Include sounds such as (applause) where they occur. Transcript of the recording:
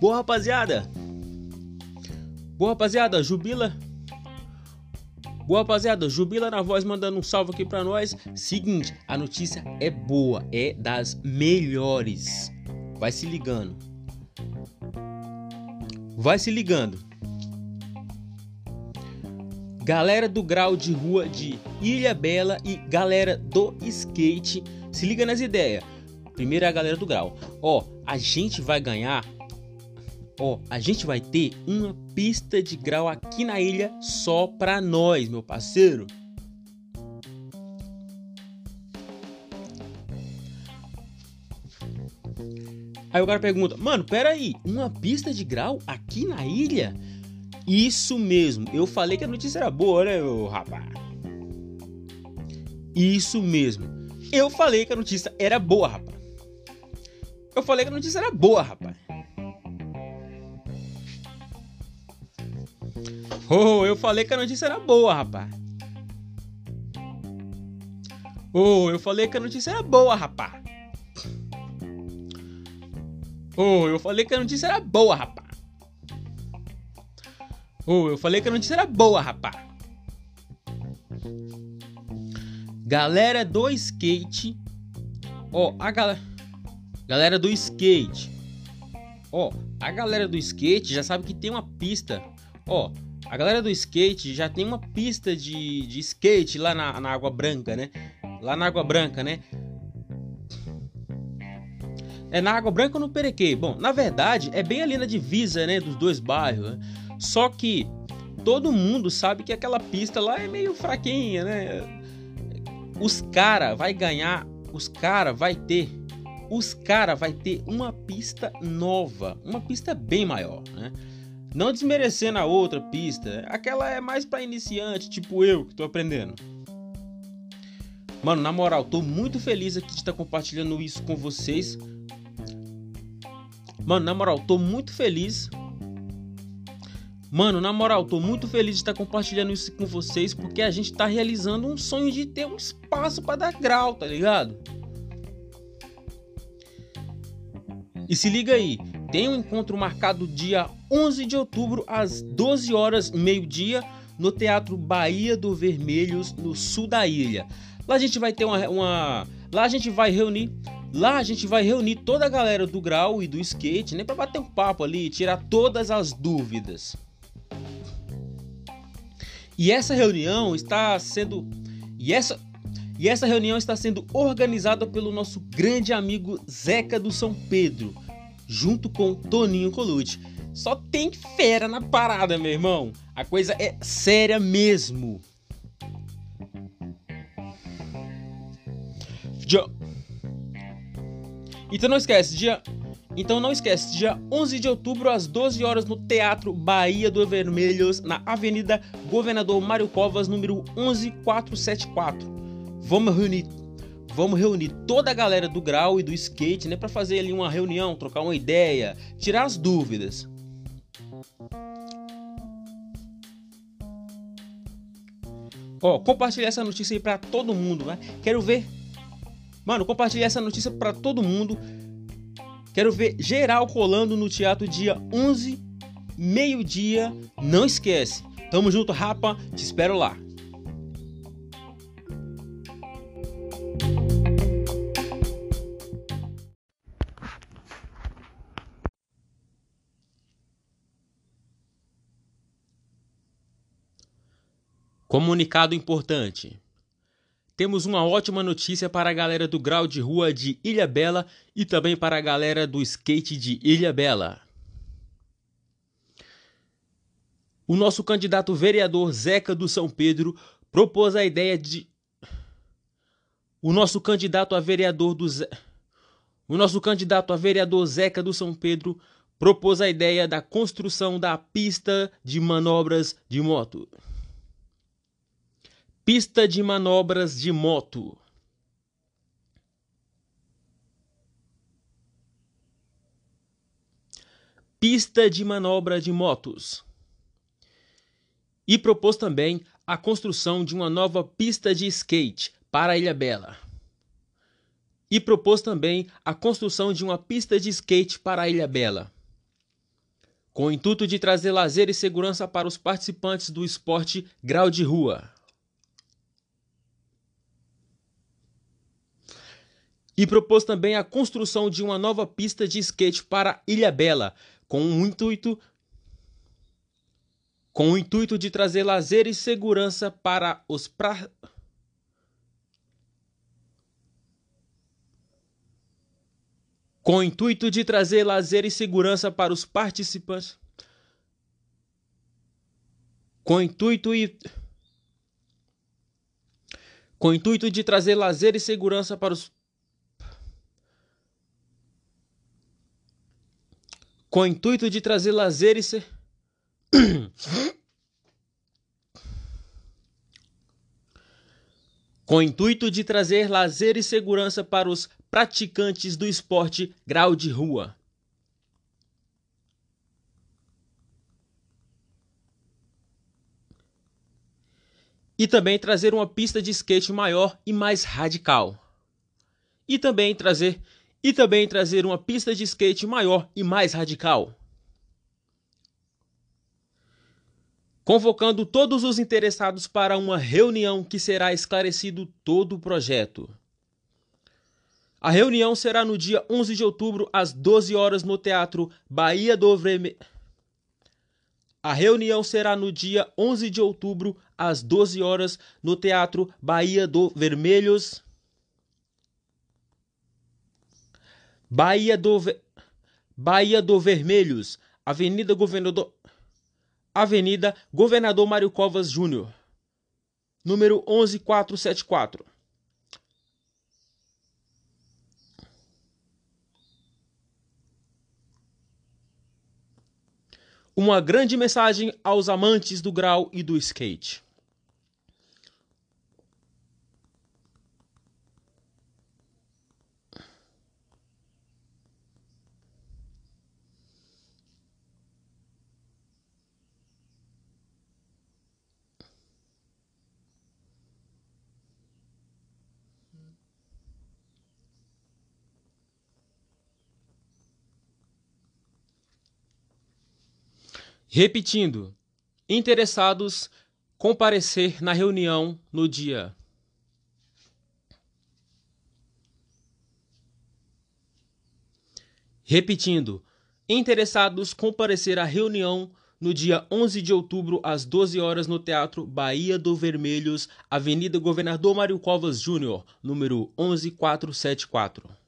Boa, rapaziada. Boa, rapaziada. Jubila. Boa, rapaziada. Jubila na voz mandando um salve aqui pra nós. Seguinte, a notícia é boa. É das melhores. Vai se ligando. Vai se ligando. Galera do grau de rua de Ilha Bela e galera do skate. Se liga nas ideias. Primeiro é a galera do grau. Ó, a gente vai ganhar Ó, a gente vai ter uma pista de grau aqui na ilha só pra nós, meu parceiro. Aí o cara pergunta, mano, peraí, uma pista de grau aqui na ilha? Isso mesmo, eu falei que a notícia era boa, né, meu rapaz? Isso mesmo, eu falei que a notícia era boa, rapaz. Eu falei que a notícia era boa, rapaz. (laughs) Oh, eu falei que a notícia era boa, rapaz. Oh, eu falei que a notícia era boa, rapaz. Oh, eu falei que a notícia era boa, rapaz. Oh, eu falei que a notícia era boa, rapaz. Galera do skate. Ó, oh, a galera. Galera do skate. Ó, oh, a galera do skate já sabe que tem uma pista. Ó, oh, a galera do skate já tem uma pista de, de skate lá na, na Água Branca, né? Lá na Água Branca, né? É na Água Branca ou no Perequê? Bom, na verdade, é bem ali na divisa, né, dos dois bairros. Né? Só que todo mundo sabe que aquela pista lá é meio fraquinha, né? Os cara vai ganhar, os cara vai ter, os cara vai ter uma pista nova, uma pista bem maior, né? Não desmerecendo a outra pista, aquela é mais para iniciante, tipo eu que tô aprendendo. Mano, na moral, tô muito feliz aqui de estar compartilhando isso com vocês. Mano, na moral, tô muito feliz. Mano, na moral, tô muito feliz de estar compartilhando isso com vocês porque a gente tá realizando um sonho de ter um espaço para dar grau, tá ligado? E se liga aí, tem um encontro marcado dia 11 de outubro às 12 horas meio-dia no Teatro Bahia do Vermelhos, no sul da ilha. Lá a gente vai ter uma, uma lá a gente vai reunir Lá a gente vai reunir toda a galera do grau e do skate, né, para bater um papo ali, tirar todas as dúvidas. E essa reunião está sendo e essa e essa reunião está sendo organizada pelo nosso grande amigo Zeca do São Pedro, junto com Toninho Colucci. Só tem fera na parada, meu irmão. A coisa é séria mesmo. Dia... Então não esquece, dia então não esquece, dia 11 de outubro às 12 horas no Teatro Bahia do Vermelhos, na Avenida Governador Mário Covas, número 11474. Vamos reunir vamos reunir toda a galera do grau e do skate, né, para fazer ali uma reunião, trocar uma ideia, tirar as dúvidas. Ó, compartilhar essa notícia aí para todo mundo, né? Quero ver. Mano, compartilhar essa notícia para todo mundo. Quero ver geral colando no teatro dia 11, meio-dia. Não esquece. Tamo junto, rapa. Te espero lá. Comunicado importante. Temos uma ótima notícia para a galera do grau de rua de Ilha Bela e também para a galera do skate de Ilha Bela. O nosso candidato vereador Zeca do São Pedro propôs a ideia de O nosso candidato a vereador do Ze... O nosso candidato a vereador Zeca do São Pedro propôs a ideia da construção da pista de manobras de moto. Pista de manobras de moto. Pista de manobra de motos. E propôs também a construção de uma nova pista de skate para Ilha Bela e propôs também a construção de uma pista de skate para Ilha Bela com o intuito de trazer lazer e segurança para os participantes do esporte grau de rua. E propôs também a construção de uma nova pista de skate para Ilha Bela, com o intuito com o intuito de trazer lazer e segurança para os pra... com o intuito de trazer lazer e segurança para os participantes. Com o intuito e com o intuito de trazer lazer e segurança para os com o intuito de trazer lazer e se... (coughs) com o intuito de trazer lazer e segurança para os praticantes do esporte grau de rua. E também trazer uma pista de skate maior e mais radical. E também trazer e também trazer uma pista de skate maior e mais radical. Convocando todos os interessados para uma reunião que será esclarecido todo o projeto. A reunião será no dia 11 de outubro, às 12 horas, no Teatro Bahia do Vermelho. A reunião será no dia 11 de outubro, às 12 horas, no Teatro Bahia do Vermelhos. Bahia do. Bahia do Vermelhos, Avenida Governador Avenida Governador Mário Covas Júnior, número 11474. Uma grande mensagem aos amantes do grau e do skate. Repetindo, interessados comparecer na reunião no dia Repetindo, interessados comparecer à reunião no dia 11 de outubro às 12 horas no Teatro Bahia do Vermelhos, Avenida Governador Mário Covas Júnior, número 11474.